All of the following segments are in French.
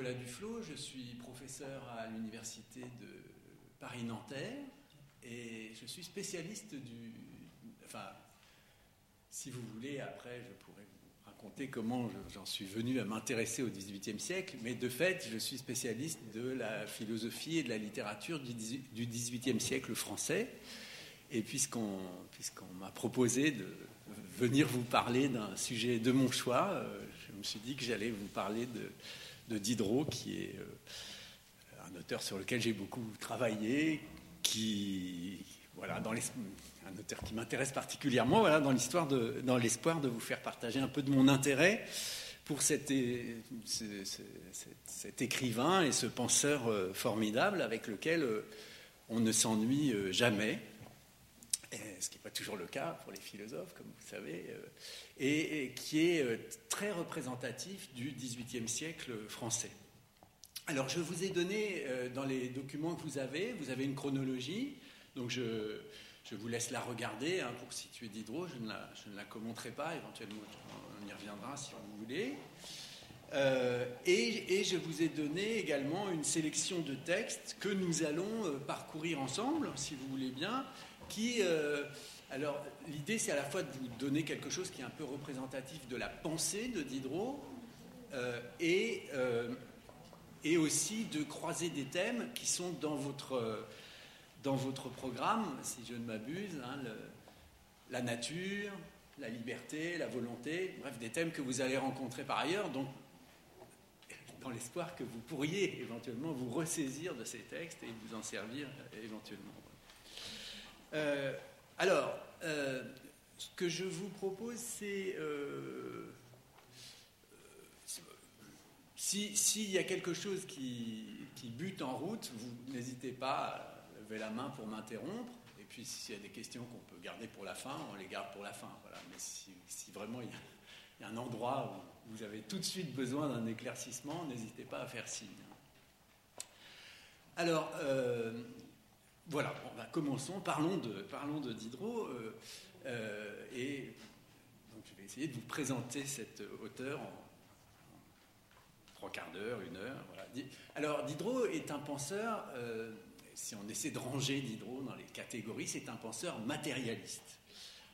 Nicolas Duflo, je suis professeur à l'université de Paris-Nanterre et je suis spécialiste du. Enfin, si vous voulez, après, je pourrais vous raconter comment j'en suis venu à m'intéresser au XVIIIe siècle, mais de fait, je suis spécialiste de la philosophie et de la littérature du XVIIIe siècle français. Et puisqu'on m'a proposé de venir vous parler d'un sujet de mon choix, euh, je me suis dit que j'allais vous parler de, Diderot, qui est euh, un auteur sur lequel j'ai beaucoup travaillé, qui, voilà, dans les, un auteur qui m'intéresse particulièrement, voilà, dans l'histoire de, dans l'espoir de vous faire partager un peu de mon intérêt pour cet, écrivain et ce penseur euh, formidable avec lequel on ne s'ennuie jamais ce qui n'est pas toujours le cas pour les philosophes, comme vous savez, euh, et, qui est euh, très représentatif du XVIIIe siècle français. Alors, je vous ai donné euh, dans les documents que vous avez, vous avez une chronologie, donc je, je vous laisse la regarder hein, pour situer Diderot, je ne, la, je ne la commenterai pas, éventuellement on y reviendra si vous voulez. et, je vous ai donné également une sélection de textes que nous allons parcourir ensemble, si vous voulez bien, qui, euh, alors l'idée c'est à la fois de vous donner quelque chose qui est un peu représentatif de la pensée de Diderot euh, et, euh, et aussi de croiser des thèmes qui sont dans votre, dans votre programme, si je ne m'abuse, hein, la nature, la liberté, la volonté, bref, des thèmes que vous allez rencontrer par ailleurs, donc dans l'espoir que vous pourriez éventuellement vous ressaisir de ces textes et vous en servir éventuellement. Euh, alors, euh, ce que je vous propose, c'est euh, s'il y a quelque chose qui, bute en route, vous n'hésitez pas à lever la main pour m'interrompre. Et puis, s'il y a des questions qu'on peut garder pour la fin, on les garde pour la fin. Voilà. Mais si, vraiment il y, a, un endroit où vous avez tout de suite besoin d'un éclaircissement, n'hésitez pas à faire signe. Alors, voilà, bon, commençons, parlons de, parlons de Diderot. Euh, euh, et je vais essayer de vous présenter cet auteur en, trois quarts d'heure, une heure. Alors, Diderot est un penseur, euh, si on essaie de ranger Diderot dans les catégories, c'est un penseur matérialiste.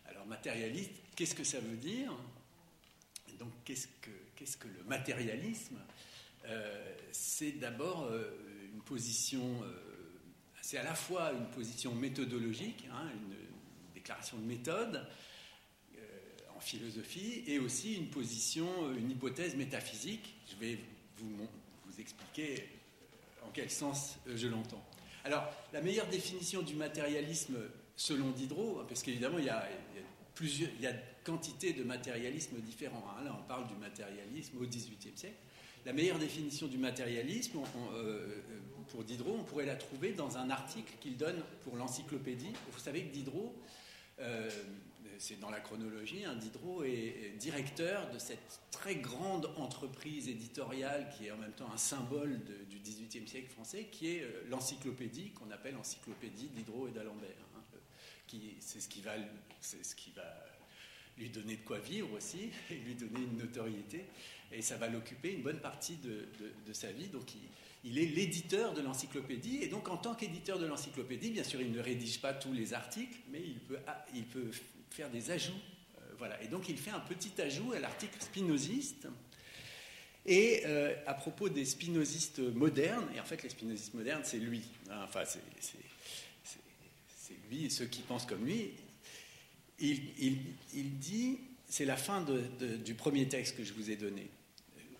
Alors, matérialiste, qu'est-ce que ça veut dire? Donc, qu'est-ce que, qu'est-ce que le matérialisme? C'est d'abord une position c'est à la fois une position méthodologique, hein, une, déclaration de méthode euh, en philosophie, et aussi une position, euh, une hypothèse métaphysique. Je vais vous, expliquer euh, en quel sens je l'entends. Alors, la meilleure définition du matérialisme selon Diderot, parce qu'évidemment, il, y a plusieurs, il y a quantité de matérialisme différents. Hein. Là, on parle du matérialisme au XVIIIe siècle. La meilleure définition du matérialisme, pour Diderot, on pourrait la trouver dans un article qu'il donne pour l'encyclopédie. Vous savez que Diderot, euh, c'est dans la chronologie, hein, Diderot est directeur de cette très grande entreprise éditoriale qui est en même temps un symbole du XVIIIe siècle français, qui est euh, l'encyclopédie qu'on appelle l'encyclopédie Diderot et d'Alembert. Hein, euh, c'est ce qui va lui donner de quoi vivre aussi lui donner une notoriété. Et ça va l'occuper une bonne partie de, sa vie. Donc il, est l'éditeur de l'encyclopédie, et donc en tant qu'éditeur de l'encyclopédie, bien sûr, il ne rédige pas tous les articles, mais il peut, ah, faire des ajouts. Euh, voilà. Et donc il fait un petit ajout à l'article spinoziste. Et euh, à propos des spinozistes modernes, et en fait les spinozistes modernes, c'est lui, hein, enfin c'est lui et ceux qui pensent comme lui, il, dit, c'est la fin du premier texte que je vous ai donné.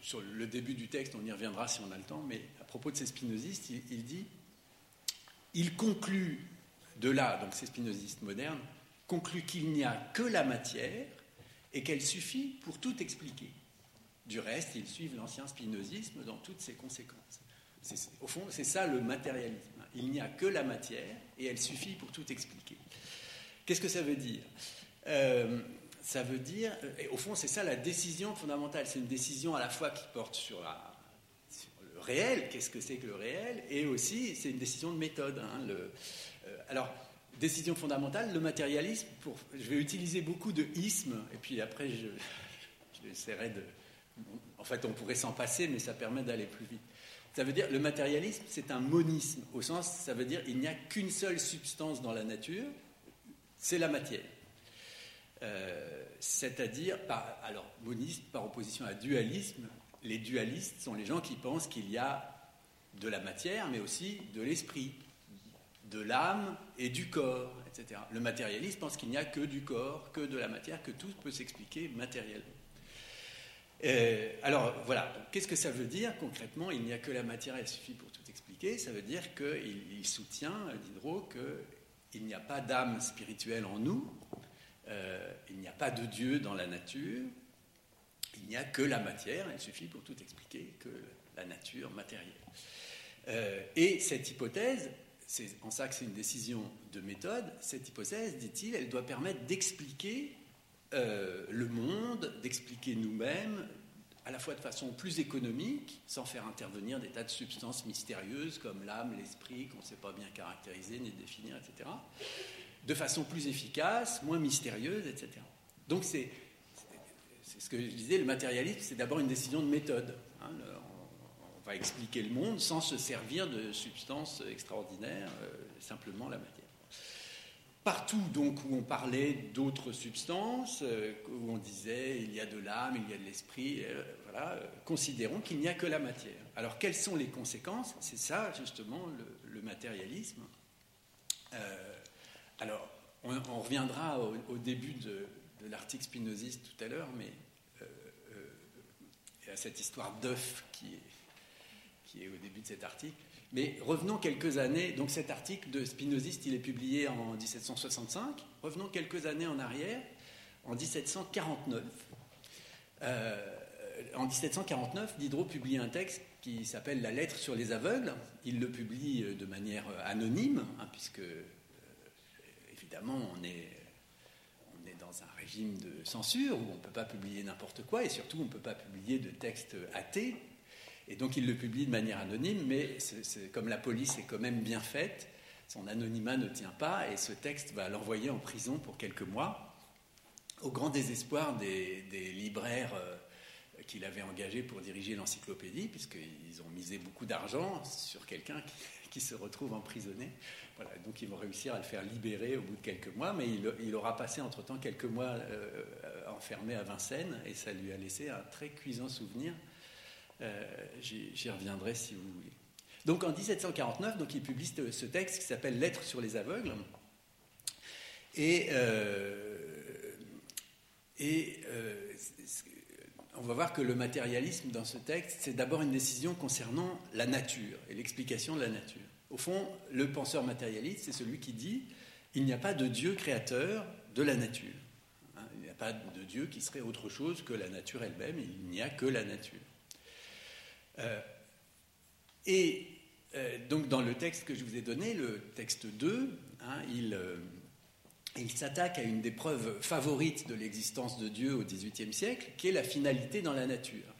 Sur le début du texte, on y reviendra si on a le temps, mais propos de ces spinozistes, il, dit il conclut de là, donc ces spinozistes modernes, conclut qu'il n'y a que la matière et qu'elle suffit pour tout expliquer. Du reste, ils suivent l'ancien spinozisme dans toutes ses conséquences. au fond, c'est ça le matérialisme. Il n'y a que la matière et elle suffit pour tout expliquer. Qu'est-ce que ça veut dire euh, Ça veut dire, et au fond, c'est ça la décision fondamentale. C'est une décision à la fois qui porte sur la, réel, qu'est-ce que c'est que le réel, et aussi c'est une décision de méthode. Hein, le, euh, alors, décision fondamentale, le matérialisme, je vais utiliser beaucoup de ismes, et puis après je, de... En fait, on pourrait s'en passer, mais ça permet d'aller plus vite. Ça veut dire le matérialisme, c'est un monisme au sens, ça veut dire il n'y a qu'une seule substance dans la nature, c'est la matière. Euh, c'est-à-dire, alors monisme par opposition à dualisme, les dualistes sont les gens qui pensent qu'il y a de la matière, mais aussi de l'esprit, de l'âme et du corps, etc. Le matérialiste pense qu'il n'y a que du corps, que de la matière, que tout peut s'expliquer matériellement. Euh, alors voilà, qu'est-ce que ça veut dire concrètement Il n'y a que la matière, elle suffit pour tout expliquer? Ça veut dire qu'il soutient, Diderot, qu'il n'y a pas d'âme spirituelle en nous, euh, il n'y a pas de Dieu dans la nature, il n'y a que la matière, elle suffit pour tout expliquer, que la nature matérielle. Euh, et cette hypothèse, c'est en ça que c'est une décision de méthode, cette hypothèse, dit-il, elle doit permettre d'expliquer euh, le monde, d'expliquer nous-mêmes, à la fois de façon plus économique, sans faire intervenir des tas de substances mystérieuses comme l'âme, l'esprit, qu'on ne sait pas bien caractériser ni définir, etc., de façon plus efficace, moins mystérieuse, etc. Donc c'est ce que je disais, le matérialisme, c'est d'abord une décision de méthode. Hein, va expliquer le monde sans se servir de substances extraordinaires, euh, simplement la matière. Partout donc où on parlait d'autres substances, euh, où on disait il y a de l'âme, il y a de l'esprit, euh, voilà, considérons qu'il n'y a que la matière. Alors quelles sont les conséquences? C'est ça justement le, matérialisme. alors on, reviendra au, début de, l'article spinoziste tout à l'heure, mais à cette histoire d'œuf qui est au début de cet article. Mais revenons quelques années. Donc cet article de Spinoziste, il est publié en 1765. Revenons quelques années en arrière, en 1749. Euh, en 1749, Diderot publie un texte qui s'appelle La lettre sur les aveugles. Il le publie euh, de manière euh, anonyme, hein, puisque évidemment on est, on est dans un régime de censure où on ne peut pas publier n'importe quoi et surtout on ne peut pas publier de textes athées. Et donc il le publie de manière anonyme, mais comme la police est quand même bien faite, son anonymat ne tient pas, et ce texte va l'envoyer en prison pour quelques mois, au grand désespoir des, libraires euh, qu'il avait engagés pour diriger l'encyclopédie, puisqu'ils ont misé beaucoup d'argent sur quelqu'un qui, se retrouve emprisonné. Voilà, donc ils vont réussir à le faire libérer au bout de quelques mois, mais il, aura passé entre-temps quelques mois euh, enfermé à Vincennes, et ça lui a laissé un très cuisant souvenir euh, j'y reviendrai si vous voulez. Donc en 1749, donc, il publie ce texte qui s'appelle Lettres sur les aveugles. Et, euh, euh, on va voir que le matérialisme dans ce texte, c'est d'abord une décision concernant la nature et l'explication de la nature. Au fond, le penseur matérialiste, c'est celui qui dit il n'y a pas de Dieu créateur de la nature. Hein, il n'y a pas de Dieu qui serait autre chose que la nature elle-même, il n'y a que la nature. Euh, et euh, donc dans le texte que je vous ai donné, le texte 2, hein, il, euh, il s'attaque à une des preuves favorites de l'existence de Dieu au XVIIIe siècle, qui est la finalité dans la nature.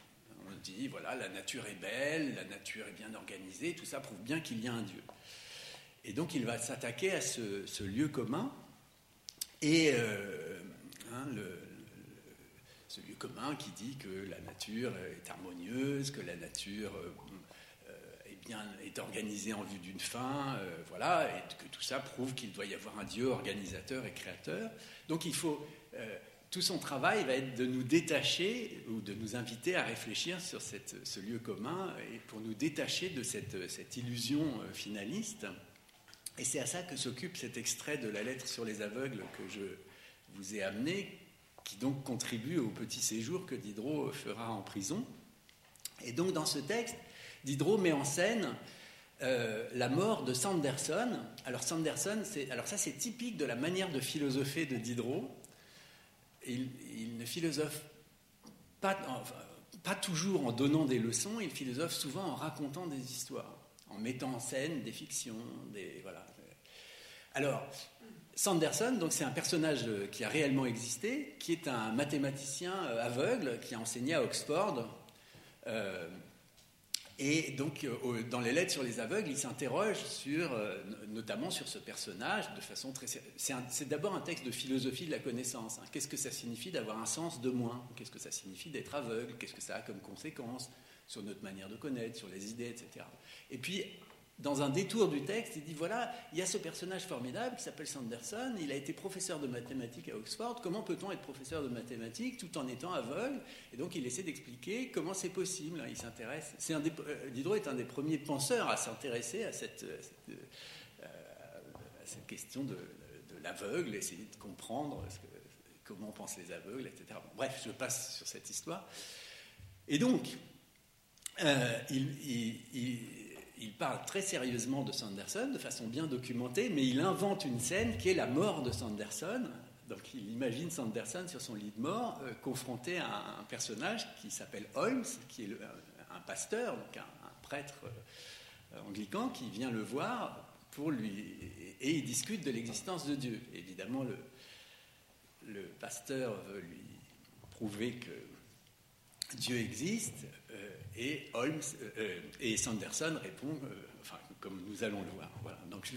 On dit, voilà, la nature est belle, la nature est bien organisée, tout ça prouve bien qu'il y a un Dieu. Et donc il va s'attaquer à ce, lieu commun, et hein, le, ce lieu commun qui dit que la nature est harmonieuse, que la nature euh, est bien est organisée en vue d'une fin, euh, voilà, et que tout ça prouve qu'il doit y avoir un Dieu organisateur et créateur. Donc il faut euh, tout son travail va être de nous détacher ou de nous inviter à réfléchir sur cette, ce lieu commun et pour nous détacher de cette, cette illusion finaliste. Et c'est à ça que s'occupe cet extrait de la lettre sur les aveugles que je vous ai amené, qui donc contribue au petit séjour que Diderot fera en prison. Et donc dans ce texte, Diderot met en scène euh, la mort de Sanderson. Alors Sanderson, alors ça c'est typique de la manière de philosopher de Diderot. Il, ne philosophe pas, pas toujours en donnant des leçons, il philosophe souvent en racontant des histoires, en mettant en scène des fictions, des voilà. Alors, Sanderson, donc c'est un personnage euh, qui a réellement existé, qui est un mathématicien euh, aveugle qui a enseigné à Oxford. Euh, et donc, dans les lettres sur les aveugles, il s'interroge sur, notamment sur ce personnage de façon très. C'est d'abord un texte de philosophie de la connaissance. Hein. Qu'est-ce que ça signifie d'avoir un sens de moins? Qu'est-ce que ça signifie d'être aveugle? Qu'est-ce que ça a comme conséquence sur notre manière de connaître, sur les idées, etc. Et puis, dans un détour du texte, il dit voilà, il y a ce personnage formidable qui s'appelle Sanderson, il a été professeur de mathématiques à Oxford, comment peut-on être professeur de mathématiques tout en étant aveugle? Et donc il essaie d'expliquer comment c'est possible, il s'intéresse. Euh, Diderot est un des premiers penseurs à s'intéresser à cette, euh, cette, question de, l'aveugle, essayer de comprendre comment pensent les aveugles, etc. bref, je passe sur cette histoire. Et donc, euh, il, parle très sérieusement de Sanderson, de façon bien documentée, mais il invente une scène qui est la mort de Sanderson. Donc il imagine Sanderson sur son lit de mort, euh, confronté à un personnage qui s'appelle Holmes, qui est un pasteur, donc un, prêtre euh, anglican, qui vient le voir pour lui et il discute de l'existence de Dieu. Évidemment, le, pasteur veut lui prouver que Dieu existe, euh, et Holmes euh, et Sanderson répond, euh, enfin, comme nous allons le voir. Voilà. Donc,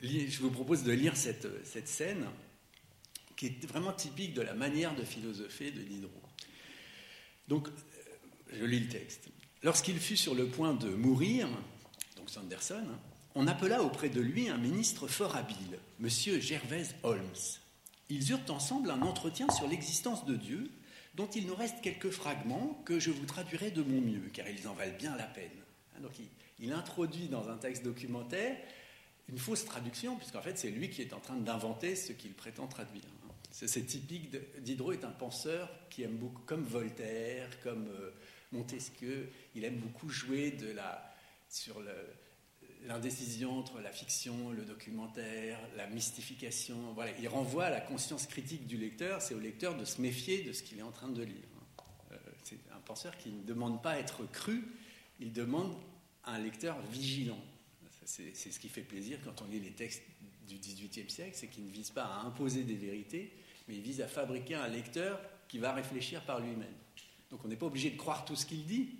je, vous propose de lire cette, cette, scène qui est vraiment typique de la manière de philosopher de Diderot. Donc, je lis le texte. Lorsqu'il fut sur le point de mourir, donc Sanderson, on appela auprès de lui un ministre fort habile, M. Gervais Holmes. Ils eurent ensemble un entretien sur l'existence de Dieu dont il nous reste quelques fragments que je vous traduirai de mon mieux, car ils en valent bien la peine. Hein, donc il, introduit dans un texte documentaire une fausse traduction, puisqu'en fait c'est lui qui est en train d'inventer ce qu'il prétend traduire. C'est typique. Diderot est un penseur qui aime beaucoup, comme Voltaire, comme euh, Montesquieu, il aime beaucoup jouer de la, sur le, l'indécision entre la fiction, le documentaire, la mystification. Voilà, il renvoie à la conscience critique du lecteur, c'est au lecteur de se méfier de ce qu'il est en train de lire. Euh, c'est un penseur qui ne demande pas à être cru, il demande à un lecteur vigilant. C'est ce qui fait plaisir quand on lit les textes du XVIIIe siècle, c'est qu'il ne vise pas à imposer des vérités, mais il vise à fabriquer un lecteur qui va réfléchir par lui-même. Donc on n'est pas obligé de croire tout ce qu'il dit,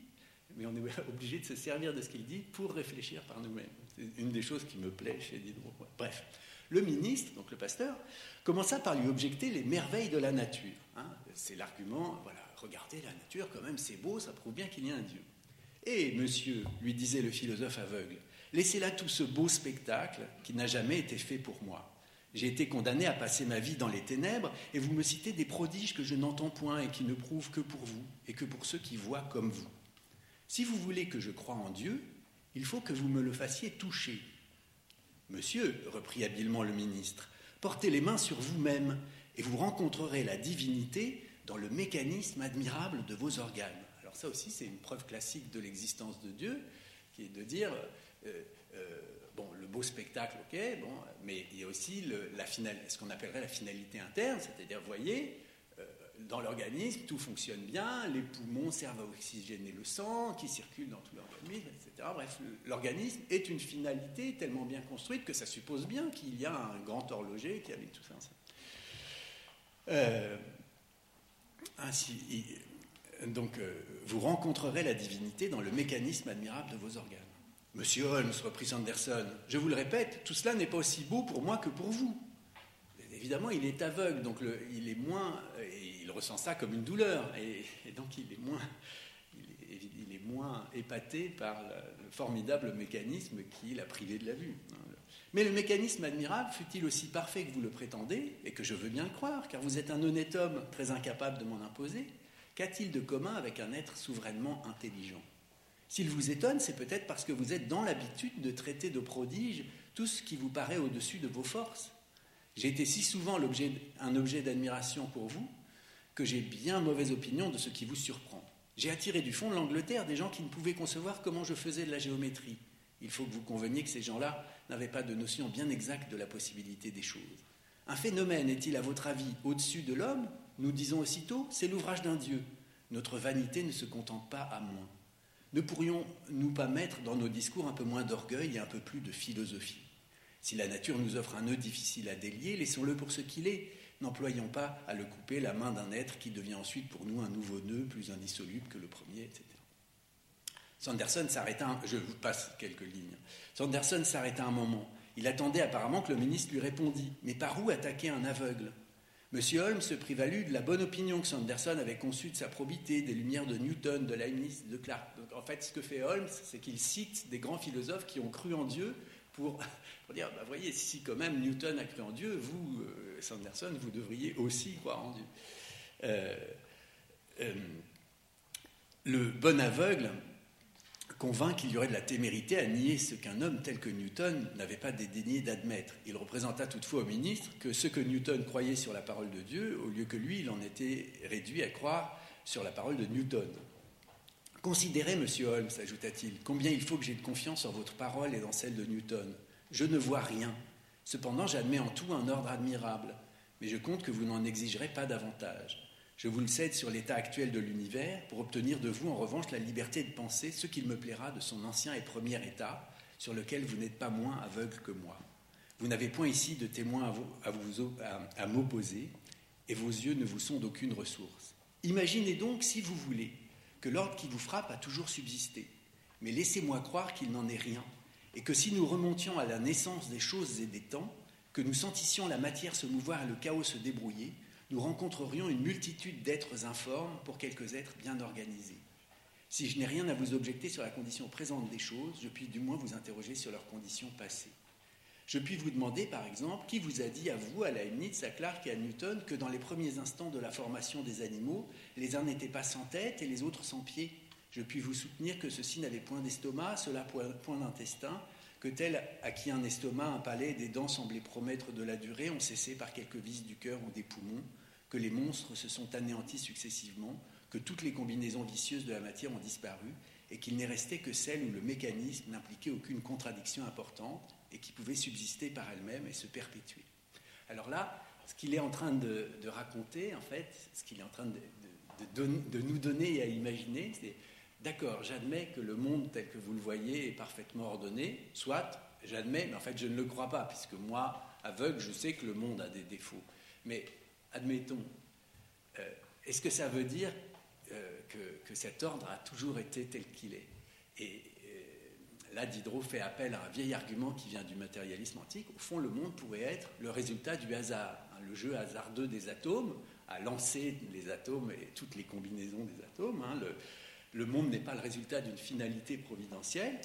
mais on est obligé de se servir de ce qu'il dit pour réfléchir par nous-mêmes. C'est une des choses qui me plaît chez Diderot. Bref, le ministre, donc le pasteur, commença par lui objecter les merveilles de la nature. Hein. c'est l'argument, voilà, regardez la nature, quand même, c'est beau, ça prouve bien qu'il y a un Dieu. Et monsieur, lui disait le philosophe aveugle, laissez là tout ce beau spectacle qui n'a jamais été fait pour moi. J'ai été condamné à passer ma vie dans les ténèbres, et vous me citez des prodiges que je n'entends point et qui ne prouvent que pour vous, et que pour ceux qui voient comme vous. Si vous voulez que je croie en Dieu, il faut que vous me le fassiez toucher. Monsieur, reprit habilement le ministre, portez les mains sur vous-même et vous rencontrerez la divinité dans le mécanisme admirable de vos organes. Alors ça aussi, c'est une preuve classique de l'existence de Dieu, qui est de dire, euh, euh, bon, le beau spectacle, ok, bon, mais il y a aussi ce qu'on appellerait la finalité interne, c'est-à-dire, voyez, dans l'organisme, tout fonctionne bien, les poumons servent à oxygéner le sang qui circule dans tout l'organisme, etc. Bref, l'organisme est une finalité tellement bien construite que ça suppose bien qu'il y a un grand horloger qui habite tout ça. Euh, ainsi, donc, euh, vous rencontrerez la divinité dans le mécanisme admirable de vos organes. Monsieur Holmes, reprit Sanderson, je vous le répète, tout cela n'est pas aussi beau pour moi que pour vous. Évidemment, il est aveugle, donc il est moins, ressent ça comme une douleur, et, donc il est moins, il est, moins épaté par le, formidable mécanisme qui l'a privé de la vue. Mais le mécanisme admirable fut-il aussi parfait que vous le prétendez, et que je veux bien le croire, car vous êtes un honnête homme très incapable de m'en imposer Qu'a-t-il de commun avec un être souverainement intelligent? S'il vous étonne, c'est peut-être parce que vous êtes dans l'habitude de traiter de prodige tout ce qui vous paraît au-dessus de vos forces. J'ai été si souvent un objet d'admiration pour vous que j'ai bien mauvaise opinion de ce qui vous surprend. J'ai attiré du fond de l'Angleterre des gens qui ne pouvaient concevoir comment je faisais de la géométrie. Il faut que vous conveniez que ces gens-là n'avaient pas de notion bien exacte de la possibilité des choses. Un phénomène est-il, à votre avis, au-dessus de l'homme? Nous disons aussitôt, c'est l'ouvrage d'un Dieu. Notre vanité ne se contente pas à moins. Ne pourrions-nous pas mettre dans nos discours un peu moins d'orgueil et un peu plus de philosophie? Si la nature nous offre un nœud difficile à délier, laissons-le pour ce qu'il est, N'employons pas à le couper la main d'un être qui devient ensuite pour nous un nouveau nœud plus indissoluble que le premier, etc. Sanderson s'arrêta, je vous passe quelques lignes. Sanderson s'arrêta un moment. Il attendait apparemment que le ministre lui répondît. Mais par où attaquer un aveugle? Monsieur Holmes se prévalut de la bonne opinion que Sanderson avait conçue de sa probité, des lumières de Newton, de Leibniz, de Clark. Donc, en fait, ce que fait Holmes, c'est qu'il cite des grands philosophes qui ont cru en Dieu pour, dire, bah, voyez, si quand même Newton a cru en Dieu, vous, euh, Sanderson, vous devriez aussi croire en Dieu. Euh, euh, le bon aveugle convainc qu'il y aurait de la témérité à nier ce qu'un homme tel que Newton n'avait pas dédaigné d'admettre. Il représenta toutefois au ministre que ce que Newton croyait sur la parole de Dieu, au lieu que lui, il en était réduit à croire sur la parole de Newton. Considérez, monsieur Holmes, ajouta-t-il, combien il faut que j'ai de confiance en votre parole et dans celle de Newton. Je ne vois rien. Cependant, j'admets en tout un ordre admirable, mais je compte que vous n'en exigerez pas davantage. Je vous le cède sur l'état actuel de l'univers pour obtenir de vous en revanche la liberté de penser ce qu'il me plaira de son ancien et premier état, sur lequel vous n'êtes pas moins aveugle que moi. Vous n'avez point ici de témoin à, à m'opposer, et vos yeux ne vous sont d'aucune ressource. Imaginez donc, si vous voulez, que l'ordre qui vous frappe a toujours subsisté, mais laissez-moi croire qu'il n'en est rien, et que si nous remontions à la naissance des choses et des temps, que nous sentissions la matière se mouvoir et le chaos se débrouiller, nous rencontrerions une multitude d'êtres informes pour quelques êtres bien organisés. Si je n'ai rien à vous objecter sur la condition présente des choses, je puis du moins vous interroger sur leurs conditions passées. Je puis vous demander, par exemple, qui vous a dit à vous, à Leibniz, à Clark et à Newton que dans les premiers instants de la formation des animaux, les uns n'étaient pas sans tête et les autres sans pied Je puis vous soutenir que ceux-ci n'avaient point d'estomac, ceux-là point d'intestin, que tels à qui un estomac, un palais et des dents semblaient promettre de la durée ont cessé par quelques vis du cœur ou des poumons, que les monstres se sont anéantis successivement, que toutes les combinaisons vicieuses de la matière ont disparu, et qu'il n'est resté que celle où le mécanisme n'impliquait aucune contradiction importante et qui pouvait subsister par elle-même et se perpétuer. Alors là, ce qu'il est en train de, raconter, en fait, ce qu'il est en train de, nous donner et à imaginer, c'est d'accord, j'admets que le monde tel que vous le voyez est parfaitement ordonné, soit, j'admets, mais en fait je ne le crois pas, puisque moi, aveugle, je sais que le monde a des défauts. Mais admettons, euh, est-ce que ça veut dire euh, que, cet ordre a toujours été tel qu'il est? Là, Diderot fait appel à un vieil argument qui vient du matérialisme antique. Au fond, le monde pourrait être le résultat du hasard. Hein, le jeu hasardeux des atomes a lancé les atomes et toutes les combinaisons des atomes. Hein. le, monde n'est pas le résultat d'une finalité providentielle,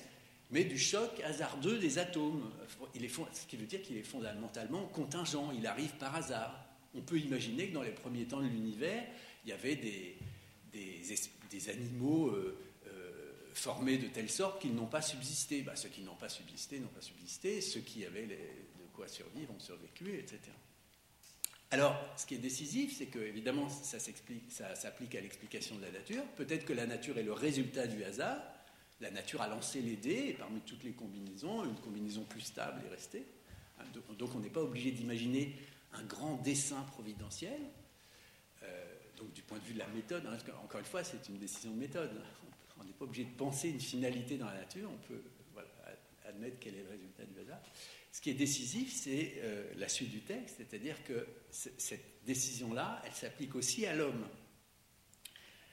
mais du choc hasardeux des atomes. Ce qui veut dire qu'il est fondamentalement contingent, il arrive par hasard on peut imaginer que dans les premiers temps de l'univers, il y avait des, animaux euh, formés de telle sorte qu'ils n'ont pas subsisté. Bah, ceux qui n'ont pas subsisté n'ont pas subsisté, ceux qui avaient de quoi survivre ont survécu, etc. Alors, ce qui est décisif, c'est que, évidemment, ça s'applique à l'explication de la nature. Peut-être que la nature est le résultat du hasard. La nature a lancé les dés, et parmi toutes les combinaisons, une combinaison plus stable est restée. Donc, on n'est pas obligé d'imaginer un grand dessin providentiel. Euh, donc du point de vue de la méthode, hein, encore une fois, c'est une décision de méthode. On n'est pas obligé de penser une finalité dans la nature, on peut admettre quel est le résultat du hasard. Ce qui est décisif, c'est euh, la suite du texte, c'est-à-dire que cette décision-là, elle s'applique aussi à l'homme.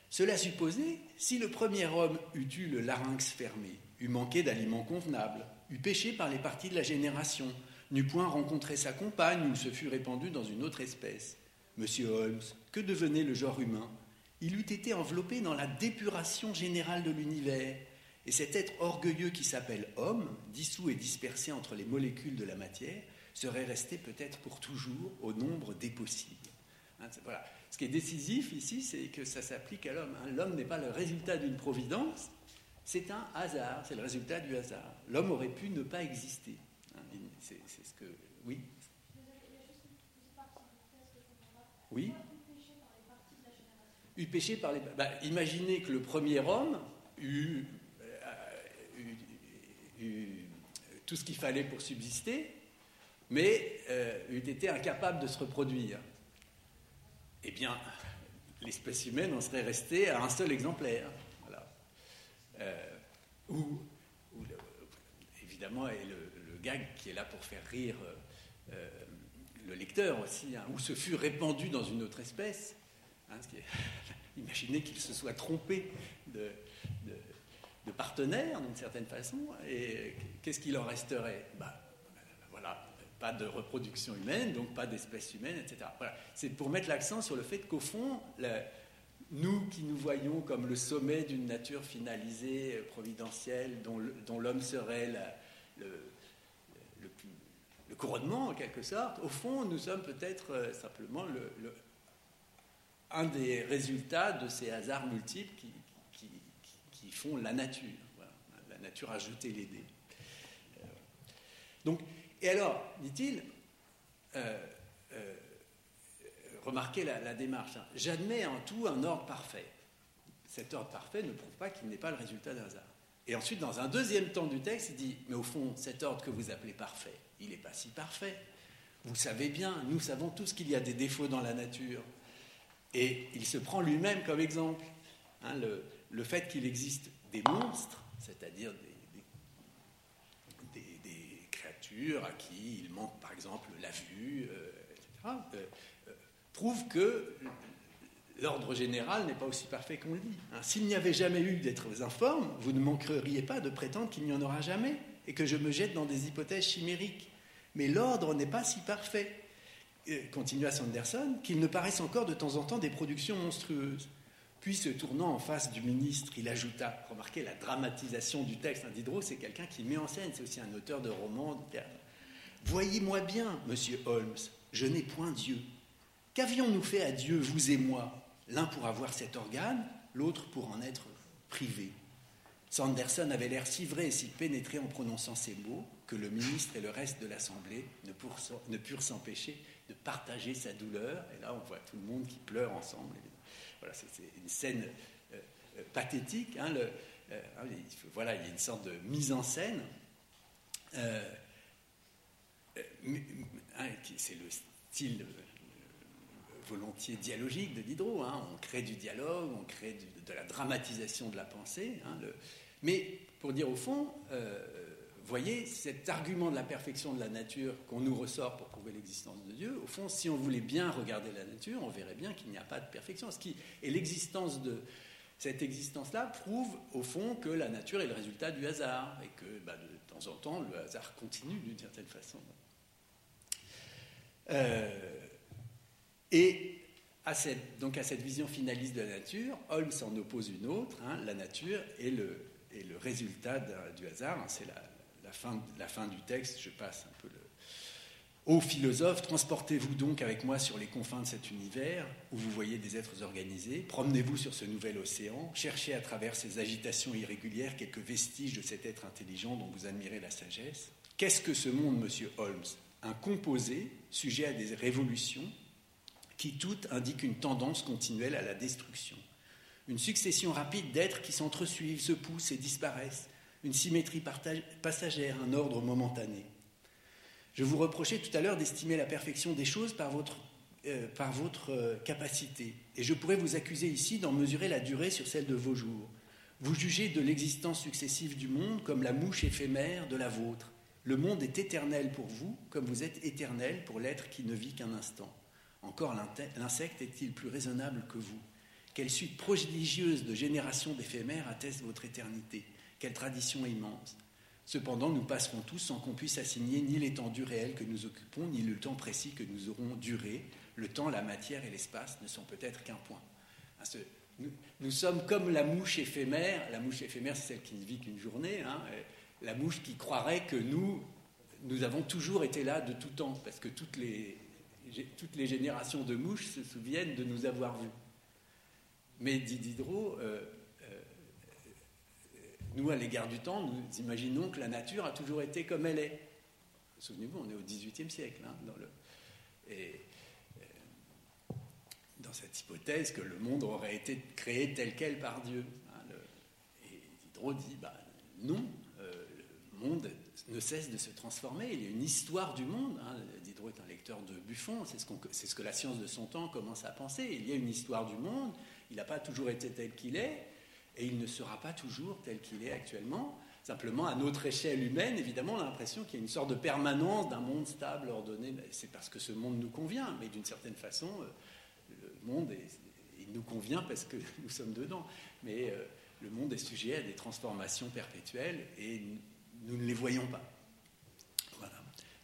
Cela supposé, si le premier homme eût eu le larynx fermé, eût manqué d'aliments convenables, eût péché par les parties de la génération, n'eût point rencontré sa compagne ou se fût répandu dans une autre espèce. Monsieur Holmes, que devenait le genre humain? Il eût été enveloppé dans la dépuration générale de l'univers, et cet être orgueilleux qui s'appelle homme, dissous et dispersé entre les molécules de la matière, serait resté peut-être pour toujours au nombre des possibles. Hein, voilà. Ce qui est décisif ici, c'est que ça s'applique à l'homme. Hein. L'homme n'est pas le résultat d'une providence, c'est un hasard, c'est le résultat du hasard. L'homme aurait pu ne pas exister. C'est ce que. Oui Oui Péché par les. Bah, imaginez que le premier homme eut, euh, eu, tout ce qu'il fallait pour subsister, mais euh, eût été incapable de se reproduire. Eh bien, l'espèce humaine en serait restée à un seul exemplaire. Euh, ou, évidemment, le, gag qui est là pour faire rire le lecteur aussi, ou se fut répandu dans une autre espèce. Hein, imaginez qu'il se soit trompé de, partenaire d'une certaine façon, et qu'est-ce qu'il en resterait? Bah, Voilà, pas de reproduction humaine, donc pas d'espèces humaines, etc. C'est pour mettre l'accent sur le fait qu'au fond, nous qui nous voyons comme le sommet d'une nature finalisée, euh, providentielle, dont l'homme serait le, le, couronnement en quelque sorte, au fond, nous sommes peut-être euh, simplement le, un des résultats de ces hasards multiples qui, qui, font la nature. La nature a jeté les dés. Euh, donc, et alors, dit-il, remarquez la, démarche. Hein. J'admets en tout un ordre parfait. Cet ordre parfait ne prouve pas qu'il n'est pas le résultat d'un hasard. Et ensuite, dans un deuxième temps du texte, il dit Mais au fond, cet ordre que vous appelez parfait, il n'est pas si parfait. Vous savez bien, nous savons tous qu'il y a des défauts dans la nature. Et il se prend lui-même comme exemple. Hein, le, fait qu'il existe des monstres, c'est-à-dire des, créatures à qui il manque par exemple la vue, euh, etc prouve que l'ordre général n'est pas aussi parfait qu'on le dit. Hein, s'il n'y avait jamais eu d'êtres informes, vous ne manqueriez pas de prétendre qu'il n'y en aura jamais et que je me jette dans des hypothèses chimériques. Mais l'ordre n'est pas si parfait, euh, continua Sanderson, qu'il ne paraisse encore de temps en temps des productions monstrueuses. Puis, se tournant en face du ministre, il ajouta Remarquez la dramatisation du texte. Hein, Diderot, c'est quelqu'un qui met en scène, c'est aussi un auteur de romans. Voyez-moi bien, monsieur Holmes, je n'ai point Dieu. Qu'avions-nous fait à Dieu, vous et moi? L'un pour avoir cet organe, l'autre pour en être privé. Sanderson avait l'air si vrai et si pénétré en prononçant ces mots que le ministre et le reste de l'Assemblée ne, purent s'empêcher de partager sa douleur. Et là, on voit tout le monde qui pleure ensemble. Voilà, c'est une scène euh, euh, pathétique. Hein, euh, hein, voilà, il y a une sorte de mise en scène. Hein, c'est le style volontiers dialogique de Diderot. On crée du dialogue, on crée de la dramatisation de la pensée. Mais pour dire au fond, voyez, cet argument de la perfection de la nature qu'on nous ressort pour l'existence de Dieu, au fond, si on voulait bien regarder la nature, on verrait bien qu'il n'y a pas de perfection. Et l'existence de cette existence-là prouve au fond que la nature est le résultat du hasard et que bah, de temps en temps, le hasard continue d'une certaine façon. Euh, et à cette, donc à cette vision finaliste de la nature, Holmes en oppose une autre. Hein, la nature est le, résultat du hasard. C'est la, fin, la fin du texte. Je passe un peu le. Ô philosophe, transportez-vous donc avec moi sur les confins de cet univers où vous voyez des êtres organisés. Promenez-vous sur ce nouvel océan. Cherchez à travers ces agitations irrégulières quelques vestiges de cet être intelligent dont vous admirez la sagesse. Qu'est-ce que ce monde, monsieur Holmes? Un composé sujet à des révolutions qui toutes indiquent une tendance continuelle à la destruction. Une succession rapide d'êtres qui s'entresuivent, se poussent et disparaissent, une symétrie passagère, un ordre momentané. Je vous reprochais tout à l'heure d'estimer la perfection des choses par votre, euh, euh, capacité, et je pourrais vous accuser ici d'en mesurer la durée sur celle de vos jours. Vous jugez de l'existence successive du monde comme la mouche éphémère de la vôtre. Le monde est éternel pour vous, comme vous êtes éternel pour l'être qui ne vit qu'un instant. Encore l'insecte est-il plus raisonnable que vous? Quelle suite prodigieuse de générations d'éphémères atteste votre éternité Quelle tradition immense Cependant, nous passerons tous sans qu'on puisse assigner ni l'étendue réelle que nous occupons, ni le temps précis que nous aurons duré. Le temps, la matière et l'espace ne sont peut-être qu'un point. Hein, nous, sommes comme la mouche éphémère. La mouche éphémère, c'est celle qui ne vit qu'une journée. Hein, la mouche qui croirait que nous, nous avons toujours été là de tout temps, parce que toutes les, toutes les générations de mouches se souviennent de nous avoir vus. Mais dit Diderot, euh, euh, nous, à l'égard du temps, nous imaginons que la nature a toujours été comme elle est. Souvenez-vous, on est au XVIIIe siècle. Hein, dans, le, et, euh, dans cette hypothèse que le monde aurait été créé tel quel par Dieu. Hein, et Diderot dit, bah, non, le monde ne cesse de se transformer. Il y a une histoire du monde. Hein. Diderot est un lecteur de Buffon, c'est ce, ce, que la science de son temps commence à penser. Il y a une histoire du monde, il n'a pas toujours été tel qu'il est, et il ne sera pas toujours tel qu'il est actuellement. Simplement, à notre échelle humaine, évidemment, on a l'impression qu'il y a une sorte de permanence d'un monde stable, ordonné. C'est parce que ce monde nous convient, mais d'une certaine façon, euh, le monde, il nous convient parce que nous sommes dedans. Mais euh, le monde est sujet à des transformations perpétuelles et nous ne les voyons pas.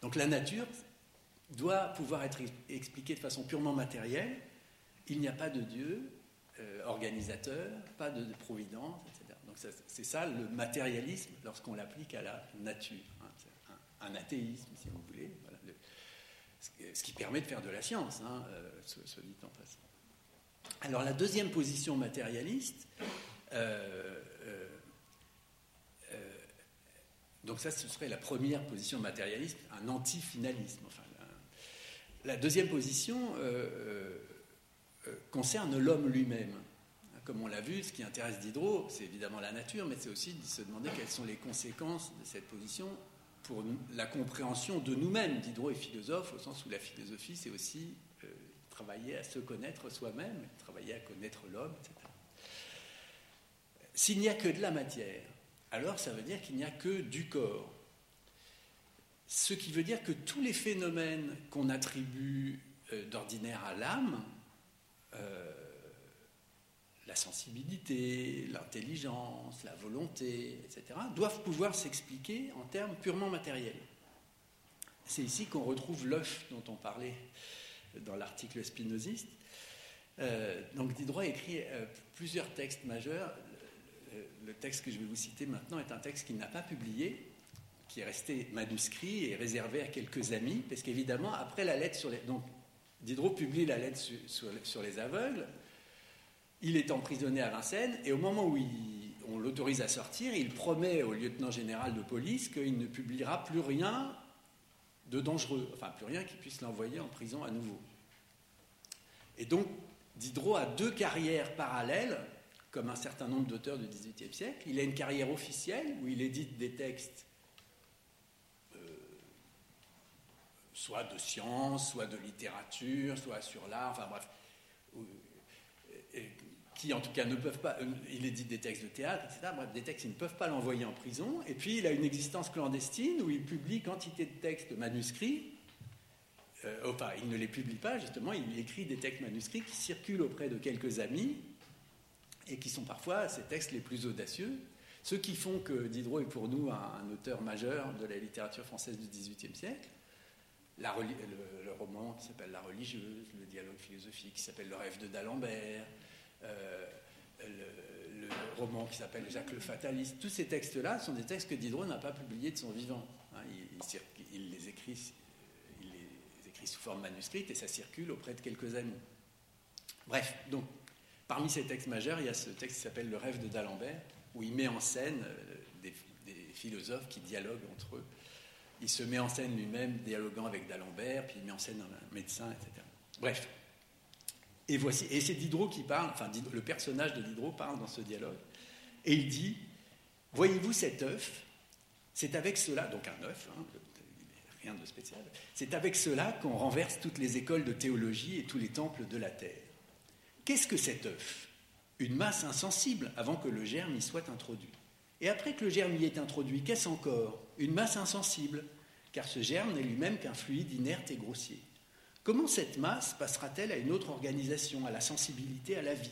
Donc la nature doit pouvoir être expliquée de façon purement matérielle. Il n'y a pas de Dieu euh, organisateur, pas de, providence, etc. Donc c'est ça le matérialisme lorsqu'on l'applique à la nature. Hein. un, athéisme, si vous voulez. ce qui permet de faire de la science, hein, euh, dit en passant. Alors la deuxième position matérialiste, euh, donc ça ce serait la première position matérialiste, un anti-finalisme. Enfin, la, deuxième position concerne l'homme lui-même. Comme on l'a vu, ce qui intéresse Diderot, c'est évidemment la nature, mais c'est aussi de se demander quelles sont les conséquences de cette position pour la compréhension de nous-mêmes. Diderot est philosophe au sens où la philosophie, c'est aussi euh, travailler à se connaître soi-même, travailler à connaître l'homme, etc. S'il n'y a que de la matière, alors ça veut dire qu'il n'y a que du corps. Ce qui veut dire que tous les phénomènes qu'on attribue euh, d'ordinaire à l'âme, euh, la sensibilité, l'intelligence, la volonté, etc., doivent pouvoir s'expliquer en termes purement matériels. C'est ici qu'on retrouve l'œuf dont on parlait dans l'article spinoziste. Euh, donc Diderot écrit euh, plusieurs textes majeurs. Le, texte que je vais vous citer maintenant est un texte qu'il n'a pas publié, qui est resté manuscrit et réservé à quelques amis, parce qu'évidemment, après la lettre sur les... Diderot publie la lettre sur, les aveugles. Il est emprisonné à Vincennes et au moment où on l'autorise à sortir, il promet au lieutenant général de police qu'il ne publiera plus rien de dangereux, enfin plus rien qui puisse l'envoyer en prison à nouveau. Et donc Diderot a deux carrières parallèles, comme un certain nombre d'auteurs du XVIIIe siècle. Il a une carrière officielle où il édite des textes soit de science, soit de littérature, soit sur l'art, enfin bref, qui en tout cas ne peuvent pas, euh, il édite des textes de théâtre, etc., bref, des textes qui ne peuvent pas l'envoyer en prison, et puis il a une existence clandestine où il publie quantité de textes manuscrits, euh, enfin, il ne les publie pas, justement, il écrit des textes manuscrits qui circulent auprès de quelques amis, et qui sont parfois ces textes les plus audacieux, ceux qui font que Diderot est pour nous un, un auteur majeur de la littérature française du XVIIIe siècle, le, roman qui s'appelle La religieuse, le dialogue philosophique qui s'appelle Le rêve de d'Alembert, euh, le, roman qui s'appelle Jacques le fataliste. Tous ces textes-là sont des textes que Diderot n'a pas publiés de son vivant. Hein. il, les écrit, sous forme manuscrite et ça circule auprès de quelques amis. Bref, donc, parmi ces textes majeurs, il y a ce texte qui s'appelle Le rêve de d'Alembert, où il met en scène euh, des philosophes qui dialoguent entre eux il se met en scène lui-même, dialoguant avec d'Alembert, puis il met en scène un médecin, etc. Bref. Et voici, et c'est Diderot qui parle, enfin le personnage de Diderot parle dans ce dialogue, et il dit Voyez-vous cet œuf? C'est avec cela, donc un œuf, hein, rien de spécial, c'est avec cela qu'on renverse toutes les écoles de théologie et tous les temples de la terre. Qu'est-ce que cet œuf? Une masse insensible avant que le germe y soit introduit. Et après que le germe y est introduit, qu'est-ce encore? Une masse insensible, car ce germe n'est lui-même qu'un fluide inerte et grossier. Comment cette masse passera-t-elle à une autre organisation, à la sensibilité, à la vie?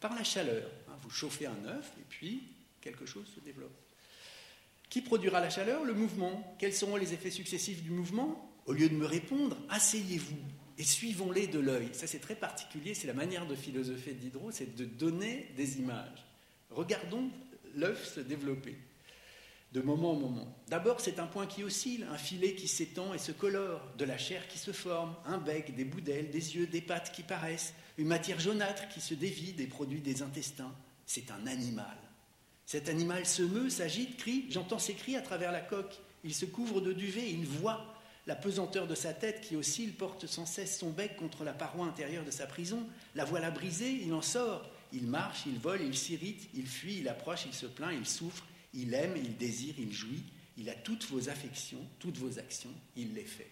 Par la chaleur. Hein, vous chauffez un œuf et puis quelque chose se développe. Qui produira la chaleur? Le mouvement. Quels seront les effets successifs du mouvement? Au lieu de me répondre, asseyez-vous et suivons-les de l'œil. Ça c'est très particulier, c'est la manière de philosopher d'Hydro, c'est de donner des images. Regardons l'œuf se développer de moment en moment. D'abord, c'est un point qui oscille, un filet qui s'étend et se colore, de la chair qui se forme, un bec, des bouts d'ailes, des yeux, des pattes qui paraissent, une matière jaunâtre qui se dévide et produit des intestins. C'est un animal. Cet animal se meut, s'agite, crie, j'entends ses cris à travers la coque. Il se couvre de duvet, il voit. La pesanteur de sa tête qui oscille porte sans cesse son bec contre la paroi intérieure de sa prison. La voilà brisée, il en sort. Il marche, il vole, il s'irrite, il fuit, il approche, il se plaint, il souffre, il aime, il désire, il jouit. Il a toutes vos affections, toutes vos actions, il les fait.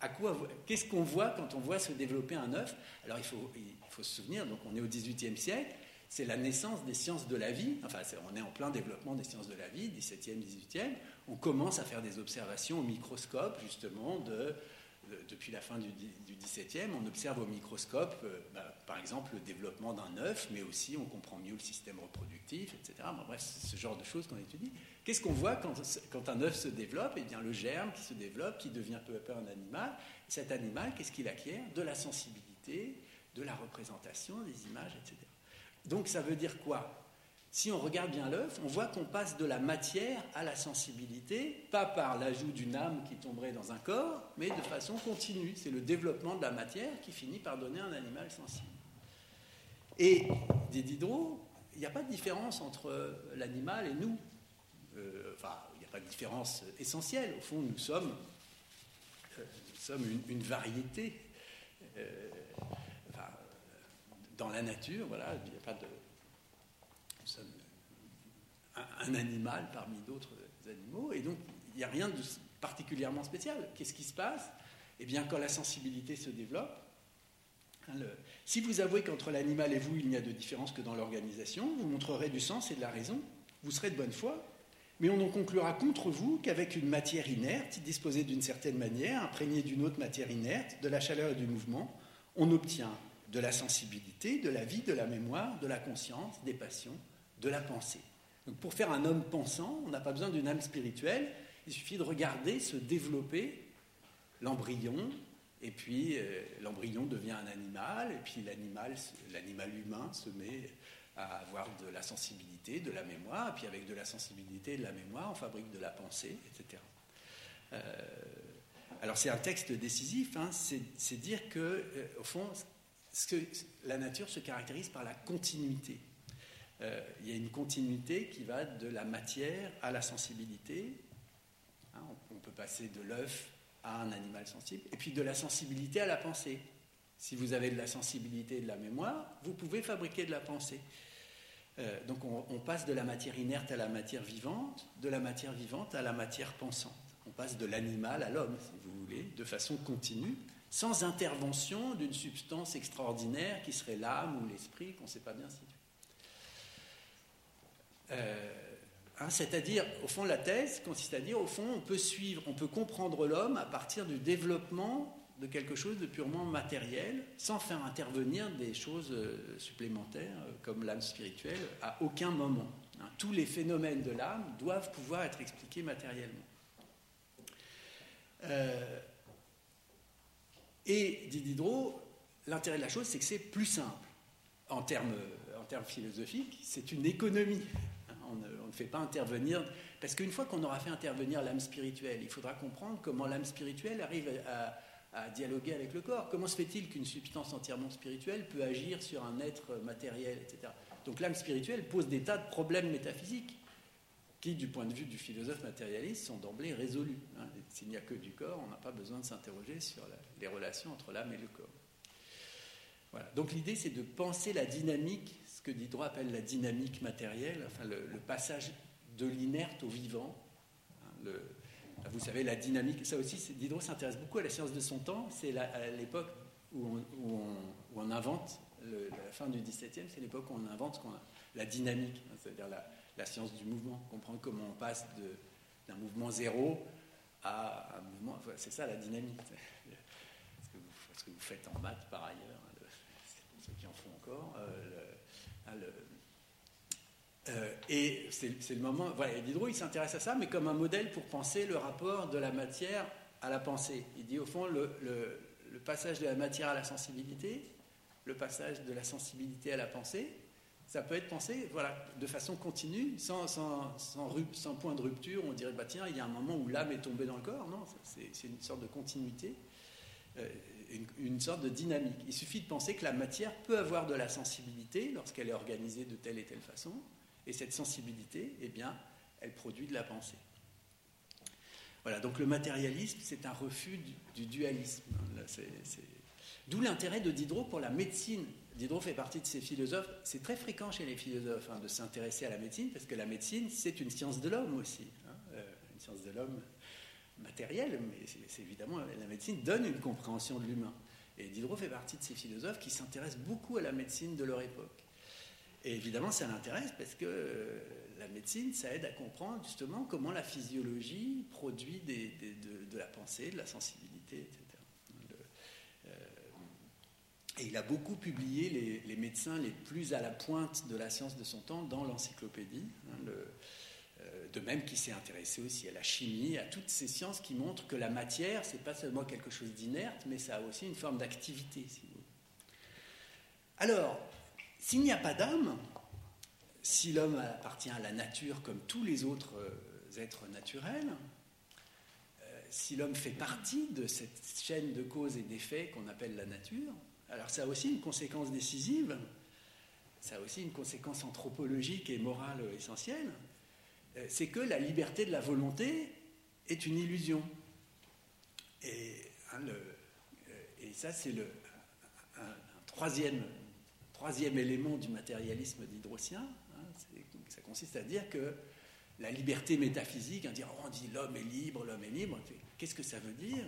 À quoi, qu'est-ce qu'on voit quand on voit se développer un œuf? Alors il faut, il faut se souvenir, donc on est au XVIIIe siècle, c'est la naissance des sciences de la vie, enfin on est en plein développement des sciences de la vie, XVIIe, XVIIIe, on commence à faire des observations au microscope justement de depuis la fin du, XVIIe, on observe au microscope, bah, par exemple, le développement d'un œuf, mais aussi on comprend mieux le système reproductif, etc. bref, ce genre de choses qu'on étudie. Qu'est-ce qu'on voit quand, quand, un œuf se développe? Eh bien, le germe qui se développe, qui devient peu à peu un animal. Cet animal, qu'est-ce qu'il acquiert? De la sensibilité, de la représentation, des images, etc. Donc, ça veut dire quoi? Si on regarde bien l'œuf, on voit qu'on passe de la matière à la sensibilité, pas par l'ajout d'une âme qui tomberait dans un corps, mais de façon continue. C'est le développement de la matière qui finit par donner un animal sensible. Et dit Diderot, il n'y a pas de différence entre l'animal et nous. Euh, enfin, il n'y a pas de différence essentielle. Au fond, nous sommes, euh, sommes une, variété. Euh, dans la nature, voilà, il n'y a pas de un, animal parmi d'autres animaux, et donc il n'y a rien de particulièrement spécial. Qu'est-ce qui se passe? Eh bien, quand la sensibilité se développe, hein, si vous avouez qu'entre l'animal et vous, il n'y a de différence que dans l'organisation, vous montrerez du sens et de la raison, vous serez de bonne foi, mais on en conclura contre vous qu'avec une matière inerte, disposée d'une certaine manière, imprégnée d'une autre matière inerte, de la chaleur et du mouvement, on obtient de la sensibilité, de la vie, de la mémoire, de la conscience, des passions, de la pensée. Donc pour faire un homme pensant, on n'a pas besoin d'une âme spirituelle, il suffit de regarder se développer l'embryon, et puis euh, l'embryon devient un animal, et puis l'animal, humain se met à avoir de la sensibilité, de la mémoire, et puis avec de la sensibilité et de la mémoire, on fabrique de la pensée, etc. Euh, alors c'est un texte décisif, hein, c'est dire que, euh, au fond, la nature se caractérise par la continuité. Euh, il y a une continuité qui va de la matière à la sensibilité. Hein, on, peut passer de l'œuf à un animal sensible, et puis de la sensibilité à la pensée. Si vous avez de la sensibilité et de la mémoire, vous pouvez fabriquer de la pensée. Euh, donc on, passe de la matière inerte à la matière vivante, de la matière vivante à la matière pensante. On passe de l'animal à l'homme, si vous voulez, de façon continue, sans intervention d'une substance extraordinaire qui serait l'âme ou l'esprit qu'on ne sait pas bien situer. Euh, hein, c'est-à-dire, au fond, la thèse consiste à dire, au fond, on peut suivre, on peut comprendre l'homme à partir du développement de quelque chose de purement matériel, sans faire intervenir des choses euh, supplémentaires euh, comme l'âme spirituelle à aucun moment. Hein. tous les phénomènes de l'âme doivent pouvoir être expliqués matériellement. et dit Diderot, l'intérêt de la chose, c'est que c'est plus simple en termes, en termes philosophiques, c'est une économie on ne, fait pas intervenir. Parce qu'une fois qu'on aura fait intervenir l'âme spirituelle, il faudra comprendre comment l'âme spirituelle arrive à, dialoguer avec le corps. Comment se fait-il qu'une substance entièrement spirituelle peut agir sur un être matériel, etc. Donc l'âme spirituelle pose des tas de problèmes métaphysiques qui, du point de vue du philosophe matérialiste, sont d'emblée résolus. Hein. S'il n'y a que du corps, on n'a pas besoin de s'interroger sur les relations entre l'âme et le corps. Donc l'idée, c'est de penser la dynamique que Diderot appelle la dynamique matérielle, enfin le, passage de l'inerte au vivant. Hein, vous savez, la dynamique, ça aussi, Diderot s'intéresse beaucoup à la science de son temps. C'est à l'époque où, on, invente, la fin du XVIIe, c'est l'époque où on invente la dynamique, hein, c'est-à-dire la, science du mouvement, comprendre comment on passe d'un mouvement zéro à un mouvement. c'est ça la dynamique. Ce que, vous, ce que, vous, faites en maths par ailleurs, hein, ceux qui en font encore. Euh, euh, et c'est le moment. Voilà, Diderot, il s'intéresse à ça, mais comme un modèle pour penser le rapport de la matière à la pensée. Il dit au fond le, passage de la matière à la sensibilité, le passage de la sensibilité à la pensée, ça peut être pensé voilà, de façon continue, sans, point de rupture. On dirait, bah, tiens, il y a un moment où l'âme est tombée dans le corps. Non, c'est une sorte de continuité. Euh, une, sorte de dynamique. Il suffit de penser que la matière peut avoir de la sensibilité lorsqu'elle est organisée de telle et telle façon, et cette sensibilité, eh bien, elle produit de la pensée. Voilà, donc le matérialisme, c'est un refus du, dualisme. D'où l'intérêt de Diderot pour la médecine. Diderot fait partie de ces philosophes. C'est très fréquent chez les philosophes hein, de s'intéresser à la médecine, parce que la médecine, c'est une science de l'homme aussi. Hein, euh, une science de l'homme matériel, mais c'est évidemment la médecine donne une compréhension de l'humain. Et Diderot fait partie de ces philosophes qui s'intéressent beaucoup à la médecine de leur époque. Et évidemment, ça l'intéresse parce que euh, la médecine, ça aide à comprendre justement comment la physiologie produit de, la pensée, de la sensibilité, etc. Et il a beaucoup publié les, médecins les plus à la pointe de la science de son temps dans l'encyclopédie. Hein, de même qu'il s'est intéressé aussi à la chimie, à toutes ces sciences qui montrent que la matière, c'est pas seulement quelque chose d'inerte, mais ça a aussi une forme d'activité, Alors, s'il n'y a pas d'âme, si l'homme appartient à la nature comme tous les autres euh, êtres naturels, euh, si l'homme fait partie de cette chaîne de causes et d'effets qu'on appelle la nature, alors ça a aussi une conséquence décisive, ça a aussi une conséquence anthropologique et morale essentielle, euh, c'est que la liberté de la volonté est une illusion. Et, hein, et ça, c'est le, un, troisième, troisième élément du matérialisme d'Hydrocien, ça consiste à dire que la liberté métaphysique, dire oh, on dit l'homme est libre, l'homme est libre, qu'est-ce que ça veut dire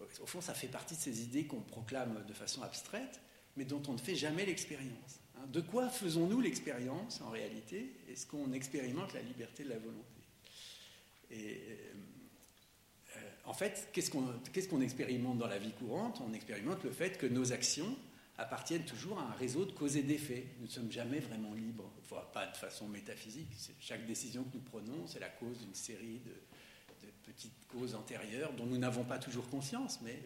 euh, Au fond, ça fait partie de ces idées qu'on proclame de façon abstraite, mais dont on ne fait jamais l'expérience. Hein. De quoi faisons-nous l'expérience en réalité Est-ce qu'on expérimente la liberté de la volonté euh, en fait, qu'est-ce qu'on expérimente dans la vie courante? On expérimente le fait que nos actions appartiennent toujours à un réseau de causes et d'effets. Nous ne sommes jamais vraiment libres, pas de façon métaphysique. Chaque décision que nous prenons, c'est la cause d'une série de, petites causes antérieures dont nous n'avons pas toujours conscience. Mais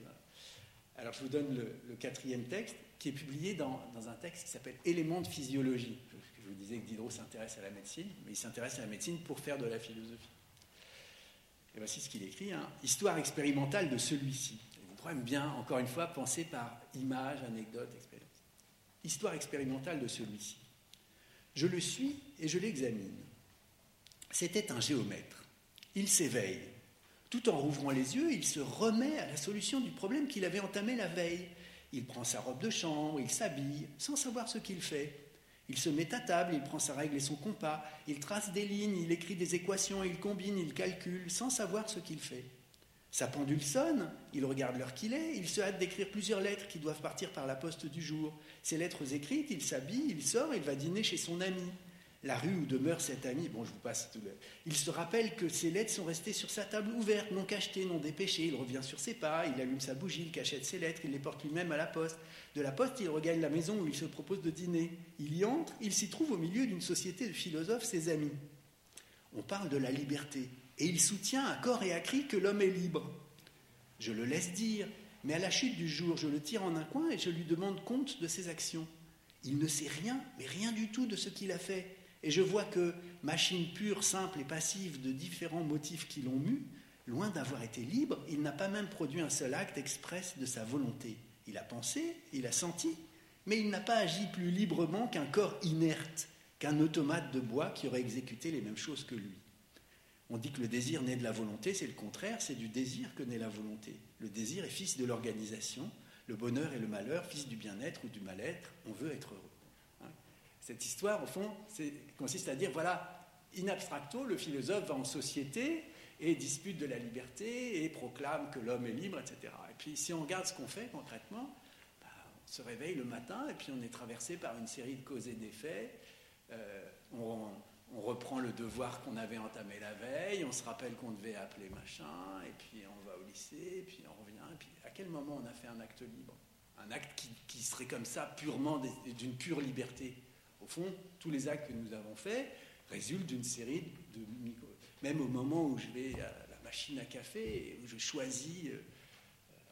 alors je vous donne le, quatrième texte qui est publié dans, un texte qui s'appelle Éléments de physiologie. Je vous disais que Diderot s'intéresse à la médecine, mais il s'intéresse à la médecine pour faire de la philosophie. Et voici ce qu'il écrit hein. Histoire expérimentale de celui-ci aime bien, encore une fois, penser par image, anecdote, expérience. Histoire expérimentale de celui-ci. Je le suis et je l'examine. C'était un géomètre. Il s'éveille. Tout en rouvrant les yeux, il se remet à la solution du problème qu'il avait entamé la veille. Il prend sa robe de chambre, il s'habille, sans savoir ce qu'il fait. Il se met à table, il prend sa règle et son compas, il trace des lignes, il écrit des équations, il combine, il calcule, sans savoir ce qu'il fait. Sa pendule sonne, il regarde l'heure qu'il est, il se hâte d'écrire plusieurs lettres qui doivent partir par la poste du jour. Ces lettres écrites, il s'habille, il sort, il va dîner chez son ami. La rue où demeure cet ami, bon, je vous passe tout le... Il se rappelle que ces lettres sont restées sur sa table ouverte, non cachetées, non dépêchées. Il revient sur ses pas, il allume sa bougie, il cachette ses lettres, il les porte lui-même à la poste. De la poste, il regagne la maison où il se propose de dîner. Il y entre, il s'y trouve au milieu d'une société de philosophes, ses amis. On parle de la liberté et il soutient à corps et à cri que l'homme est libre. Je le laisse dire, mais à la chute du jour, je le tire en un coin et je lui demande compte de ses actions. Il ne sait rien, mais rien du tout de ce qu'il a fait. Et je vois que, machine pure, simple et passive de différents motifs qui l'ont mu, loin d'avoir été libre, il n'a pas même produit un seul acte express de sa volonté. Il a pensé, il a senti, mais il n'a pas agi plus librement qu'un corps inerte, qu'un automate de bois qui aurait exécuté les mêmes choses que lui. On dit que le désir naît de la volonté, c'est le contraire, c'est du désir que naît la volonté. Le désir est fils de l'organisation, le bonheur et le malheur, fils du bien-être ou du mal-être, on veut être heureux. Cette histoire, au fond, consiste à dire, voilà, in abstracto, le philosophe va en société et dispute de la liberté et proclame que l'homme est libre, etc. Et puis si on regarde ce qu'on fait concrètement, bah, on se réveille le matin et puis on est traversé par une série de causes et d'effets. Euh, on, on reprend le devoir qu'on avait entamé la veille, on se rappelle qu'on devait appeler machin, et puis on va au lycée, et puis on revient, et puis à quel moment on a fait un acte libre? Un acte qui, serait comme ça purement d'une pure liberté? Fond, tous les actes que nous avons faits résultent d'une série de micro... Même au moment où je vais à la machine à café, où je choisis euh,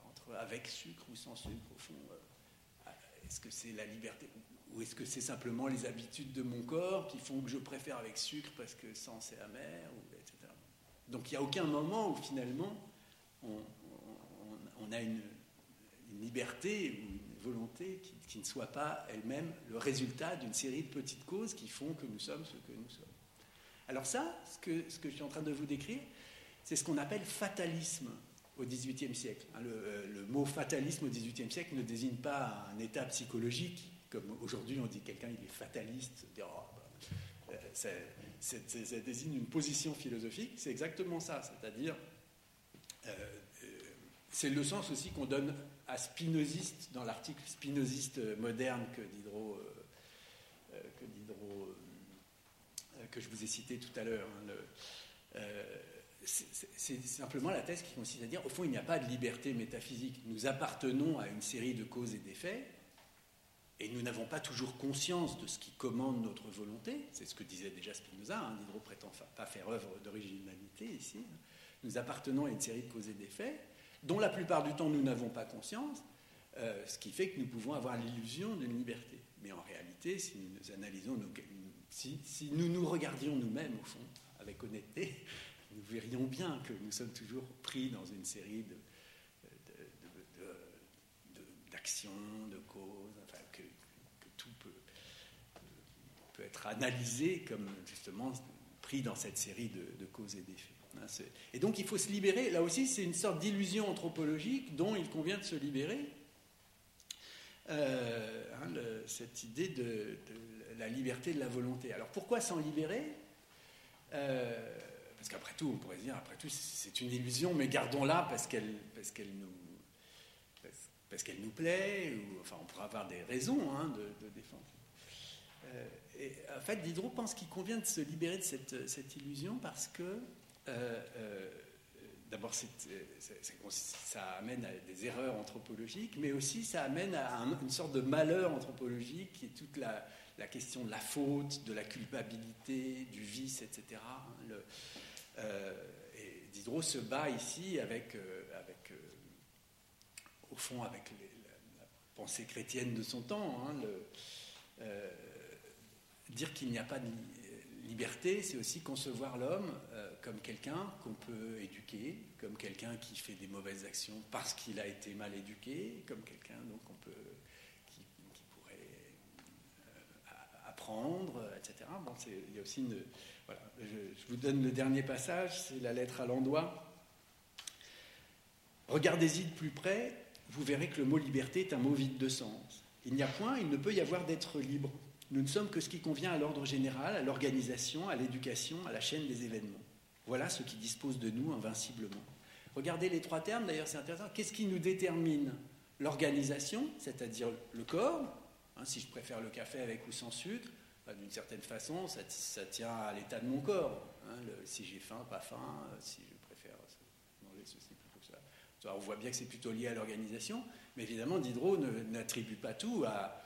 entre avec sucre ou sans sucre, au fond, euh, est-ce que c'est la liberté ou est-ce que c'est simplement les habitudes de mon corps qui font que je préfère avec sucre parce que sans c'est amer, etc. Donc il n'y a aucun moment où finalement on, a une, liberté ou une volonté qui, ne soit pas elle-même le résultat d'une série de petites causes qui font que nous sommes ce que nous sommes. Alors ça, ce que, je suis en train de vous décrire, c'est ce qu'on appelle fatalisme au XVIIIe siècle. Hein, le, le, mot fatalisme au XVIIIe siècle ne désigne pas un état psychologique comme aujourd'hui on dit quelqu'un il est fataliste, oh, bah, euh, ça, désigne une position philosophique, c'est exactement ça, c'est-à-dire euh, euh, c'est le sens aussi qu'on donne à spinoziste dans l'article spinoziste moderne que Diderot, que, Diderot que je vous ai cité tout à l'heure. Hein, c'est simplement la thèse qui consiste à dire, au fond, il n'y a pas de liberté métaphysique. Nous appartenons à une série de causes et d'effets, et nous n'avons pas toujours conscience de ce qui commande notre volonté. C'est ce que disait déjà Spinoza. Hein, Diderot prétend pas faire œuvre d'originalité ici. Nous appartenons à une série de causes et d'effets dont la plupart du temps nous n'avons pas conscience, euh, ce qui fait que nous pouvons avoir l'illusion d'une liberté. Mais en réalité, si nous analysons, si, nous regardions nous-mêmes au fond, avec honnêteté, nous verrions bien que nous sommes toujours pris dans une série d'actions, de, causes, enfin, que, tout peut, être analysé comme justement pris dans cette série de, causes et d'effets. Hein, et donc il faut se libérer, là aussi c'est une sorte d'illusion anthropologique dont il convient de se libérer. Euh, hein, cette idée de, la liberté de la volonté. Alors pourquoi s'en libérer? Euh, Parce qu'après tout, on pourrait dire, après tout, c'est une illusion, mais gardons-la parce qu'elle parce qu'elle nous parce qu'elle nous plaît, ou enfin on pourra avoir des raisons hein, de, défendre. Euh, et en fait, Diderot pense qu'il convient de se libérer de cette, cette illusion parce que d'abord, ça amène à des erreurs anthropologiques, mais aussi ça amène à une sorte de malheur anthropologique qui est toute la, question de la faute, de la culpabilité, du vice, etc. Euh, et Diderot se bat ici avec, euh, euh, au fond, avec la, pensée chrétienne de son temps. Hein, dire qu'il n'y a pas de liberté, c'est aussi concevoir l'homme euh, comme quelqu'un qu'on peut éduquer, comme quelqu'un qui fait des mauvaises actions parce qu'il a été mal éduqué, comme quelqu'un donc on peut qui, pourrait euh, apprendre, etc. Bon, il y a aussi une voilà, je, vous donne le dernier passage, c'est la lettre à l'endroit. Regardez-y de plus près, vous verrez que le mot liberté est un mot vide de sens. Il n'y a point, il ne peut y avoir d'être libre. Nous ne sommes que ce qui convient à l'ordre général, à l'organisation, à l'éducation, à la chaîne des événements. Voilà ce qui dispose de nous invinciblement. Regardez les trois termes, d'ailleurs c'est intéressant. Qu'est-ce qui nous détermine L'organisation, c'est-à-dire le corps. Hein, si je préfère le café avec ou sans sucre, bah, d'une certaine façon, ça, tient à l'état de mon corps. Hein, si j'ai faim, pas faim, euh, si je préfère manger ceci plutôt que ça. on voit bien que c'est plutôt lié à l'organisation, mais évidemment, Diderot n'attribue pas tout à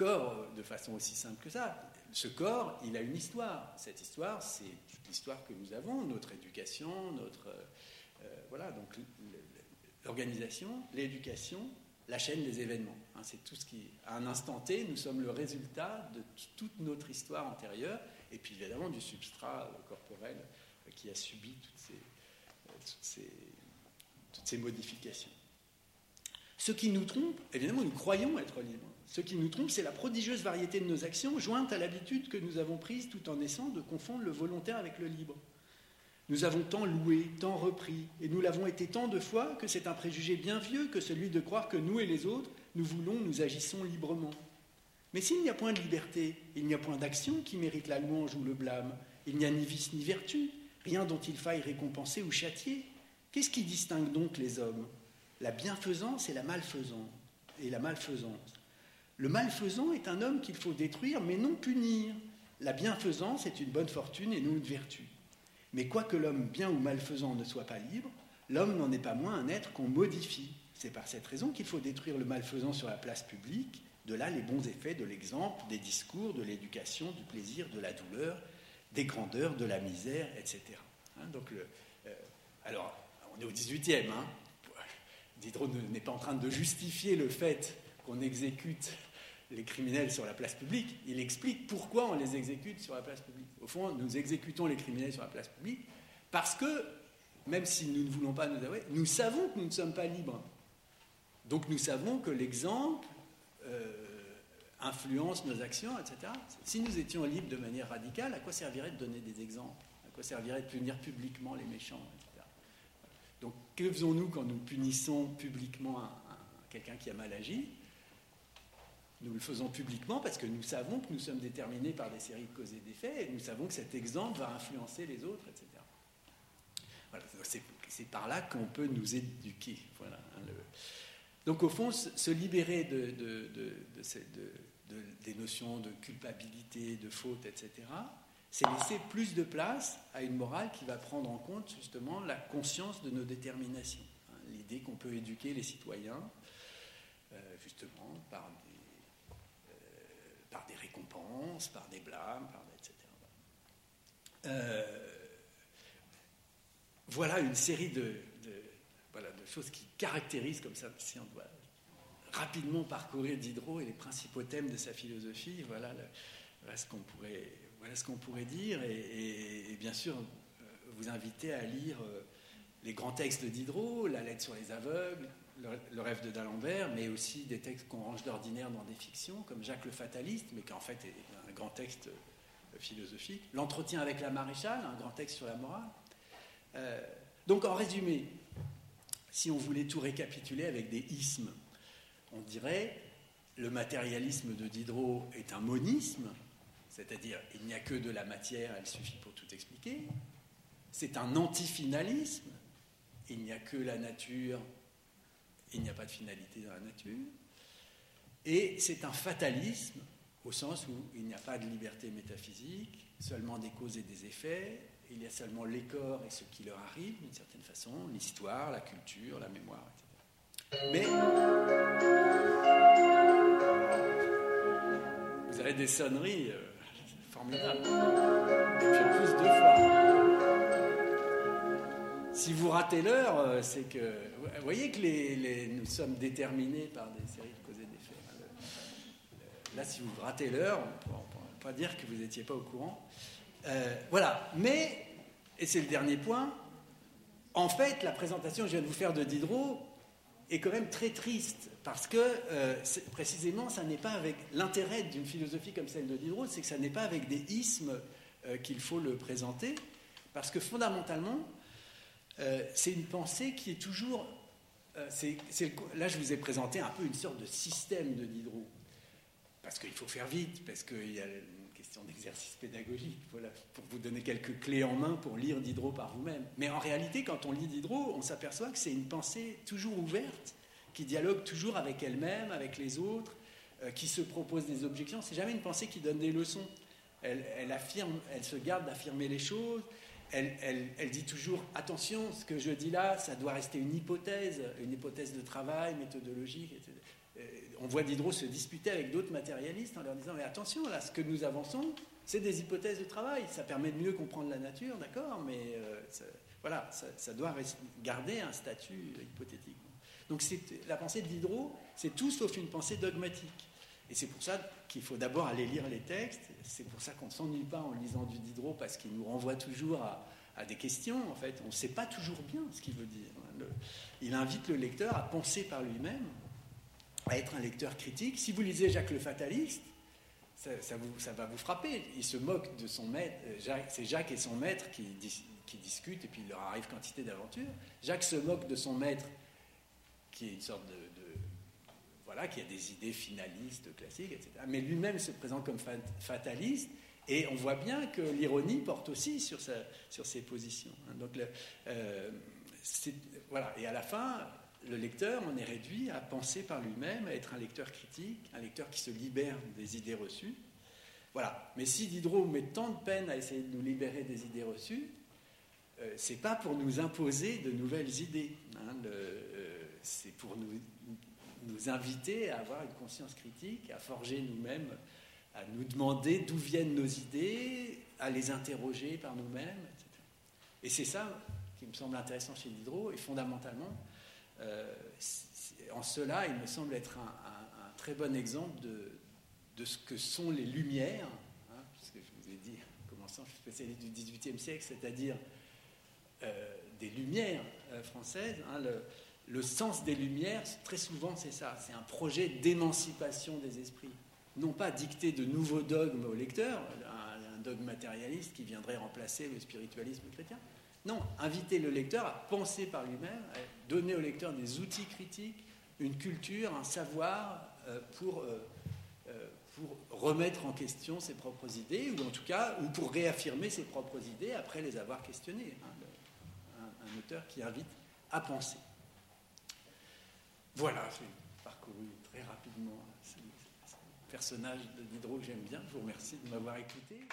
corps de façon aussi simple que ça. Ce corps, il a une histoire. Cette histoire, c'est l'histoire que nous avons, notre éducation, notre. Euh, voilà, donc l'organisation, l'éducation, la chaîne des événements. Hein, c'est tout ce qui. À un instant T, nous sommes le résultat de toute notre histoire antérieure, et puis évidemment du substrat corporel qui a subi toutes ces, toutes ces, toutes ces modifications. Ce qui nous trompe, évidemment, nous croyons être libres. Ce qui nous trompe, c'est la prodigieuse variété de nos actions, jointe à l'habitude que nous avons prise tout en naissant de confondre le volontaire avec le libre. Nous avons tant loué, tant repris, et nous l'avons été tant de fois que c'est un préjugé bien vieux que celui de croire que nous et les autres, nous voulons, nous agissons librement. Mais s'il n'y a point de liberté, il n'y a point d'action qui mérite la louange ou le blâme, il n'y a ni vice ni vertu, rien dont il faille récompenser ou châtier. Qu'est-ce qui distingue donc les hommes? La bienfaisance et la malfaisance. Et la malfaisance. Le malfaisant est un homme qu'il faut détruire, mais non punir. La bienfaisance est une bonne fortune et non une vertu. Mais quoique l'homme bien ou malfaisant ne soit pas libre, l'homme n'en est pas moins un être qu'on modifie. C'est par cette raison qu'il faut détruire le malfaisant sur la place publique, de là les bons effets de l'exemple, des discours, de l'éducation, du plaisir, de la douleur, des grandeurs, de la misère, etc. Hein, euh, alors, on est au 18e. Hein. Diderot n'est pas en train de justifier le fait qu'on exécute les criminels sur la place publique, il explique pourquoi on les exécute sur la place publique. Au fond, nous exécutons les criminels sur la place publique parce que, même si nous ne voulons pas nous avouer, nous savons que nous ne sommes pas libres. Donc nous savons que l'exemple euh, influence nos actions, etc. Si nous étions libres de manière radicale, à quoi servirait de donner des exemples? À quoi servirait de punir publiquement les méchants, etc. Donc que faisons-nous quand nous punissons publiquement quelqu'un qui a mal agi? Nous le faisons publiquement parce que nous savons que nous sommes déterminés par des séries de causes et d'effets et nous savons que cet exemple va influencer les autres, etc. Voilà, c'est par là qu'on peut nous éduquer. Voilà, hein, Donc au fond, se libérer de, des notions de culpabilité, de faute, etc., c'est laisser plus de place à une morale qui va prendre en compte justement la conscience de nos déterminations. Hein, l'idée qu'on peut éduquer les citoyens justement par des, par par des blâmes, etc. voilà une série de, voilà, de choses qui caractérisent comme ça, si on doit rapidement parcourir Diderot et les principaux thèmes de sa philosophie, voilà, ce qu'on pourrait, dire, et, bien sûr euh, vous inviter à lire euh, les grands textes de Diderot, la lettre sur les aveugles, le, rêve de d'Alembert, mais aussi des textes qu'on range d'ordinaire dans des fictions, comme Jacques le Fataliste, mais qui en fait est un grand texte euh, philosophique, L'entretien avec la maréchale, un grand texte sur la morale. donc en résumé, si on voulait tout récapituler avec des ismes, on dirait le matérialisme de Diderot est un monisme, c'est-à-dire il n'y a que de la matière, elle suffit pour tout expliquer. C'est un antifinalisme, il n'y a que la nature, il n'y a pas de finalité dans la nature. Et c'est un fatalisme, au sens où il n'y a pas de liberté métaphysique, seulement des causes et des effets, il y a seulement les corps et ce qui leur arrive d'une certaine façon, l'histoire, la culture, la mémoire, etc. Mais vous avez des sonneries euh, formidables. Et puis en plus deux fois. Si vous ratez l'heure, euh, c'est que. Vous voyez que les, nous sommes déterminés par des séries de causes et d'effets. Hein, là, si vous ratez l'heure, on ne pourra pas dire que vous n'étiez pas au courant. Euh, voilà. Mais, et c'est le dernier point, en fait, la présentation que je viens de vous faire de Diderot est quand même très triste, parce que euh, précisément, ça n'est pas avec l'intérêt d'une philosophie comme celle de Diderot, c'est que ça n'est pas avec des ismes qu'il faut le présenter, parce que fondamentalement, c'est une pensée qui est toujours. là, je vous ai présenté un peu une sorte de système de Diderot, parce qu'il faut faire vite, parce qu'il y a d'exercice pédagogique, pour vous donner quelques clés en main pour lire Diderot par vous-même. Mais en réalité, quand on lit Diderot, on s'aperçoit que c'est une pensée toujours ouverte, qui dialogue toujours avec elle-même, avec les autres, euh, qui se propose des objections. C'est jamais une pensée qui donne des leçons. Elle se garde d'affirmer les choses. Elle, dit toujours attention, ce que je dis là, ça doit rester une hypothèse, une hypothèse de travail, méthodologique, etc on voit Diderot se disputer avec d'autres matérialistes en leur disant Mais attention, là, ce que nous avançons, c'est des hypothèses de travail. Ça permet de mieux comprendre la nature, d'accord, mais euh, voilà, ça, doit garder un statut hypothétique. Donc la pensée de Diderot, c'est tout sauf une pensée dogmatique. Et c'est pour ça qu'il faut d'abord aller lire les textes. C'est pour ça qu'on ne s'ennuie pas en lisant du Diderot, parce qu'il nous renvoie toujours à, des questions. En fait, on ne sait pas toujours bien ce qu'il veut dire. il invite le lecteur à penser par lui-même à être un lecteur critique. Si vous lisez Jacques le Fataliste, ça, va vous frapper. Il se moque de son maître. Euh, c'est Jacques et son maître qui, discutent et puis il leur arrive quantité d'aventures. Jacques se moque de son maître qui est une sorte de, voilà, qui a des idées finalistes, classiques, etc. Mais lui-même se présente comme fataliste. Et on voit bien que l'ironie porte aussi sur, ses positions. Hein. Donc, euh, voilà. Et à la fin, le lecteur en est réduit à penser par lui-même, à être un lecteur critique, un lecteur qui se libère des idées reçues. Voilà. Mais si Diderot met tant de peine à essayer de nous libérer des idées reçues, euh, c'est pas pour nous imposer de nouvelles idées. Hein, euh, c'est pour nous, nous inviter à avoir une conscience critique, à forger nous-mêmes, à nous demander d'où viennent nos idées, à les interroger par nous-mêmes, etc. Et c'est ça qui me semble intéressant chez Diderot, et fondamentalement, euh, en cela, il me semble être un, très bon exemple de, ce que sont les Lumières, hein, puisque je vous ai dit, commençant, je suis spécialiste du XVIIIe siècle, c'est-à-dire euh, des Lumières euh, françaises. Hein, le, sens des Lumières, très souvent, c'est ça, c'est un projet d'émancipation des esprits. Non pas dicter de nouveaux dogmes au lecteur, un, dogme matérialiste qui viendrait remplacer le spiritualisme chrétien, non, inviter le lecteur à penser par lui-même, donner au lecteur des outils critiques, une culture, un savoir euh, pour, euh, euh, pour remettre en question ses propres idées, ou en tout cas, ou pour réaffirmer ses propres idées après les avoir questionnées. Hein, un, auteur qui invite à penser. Voilà, j'ai parcouru très rapidement ce personnage de Diderot que j'aime bien. Je vous remercie de m'avoir écouté.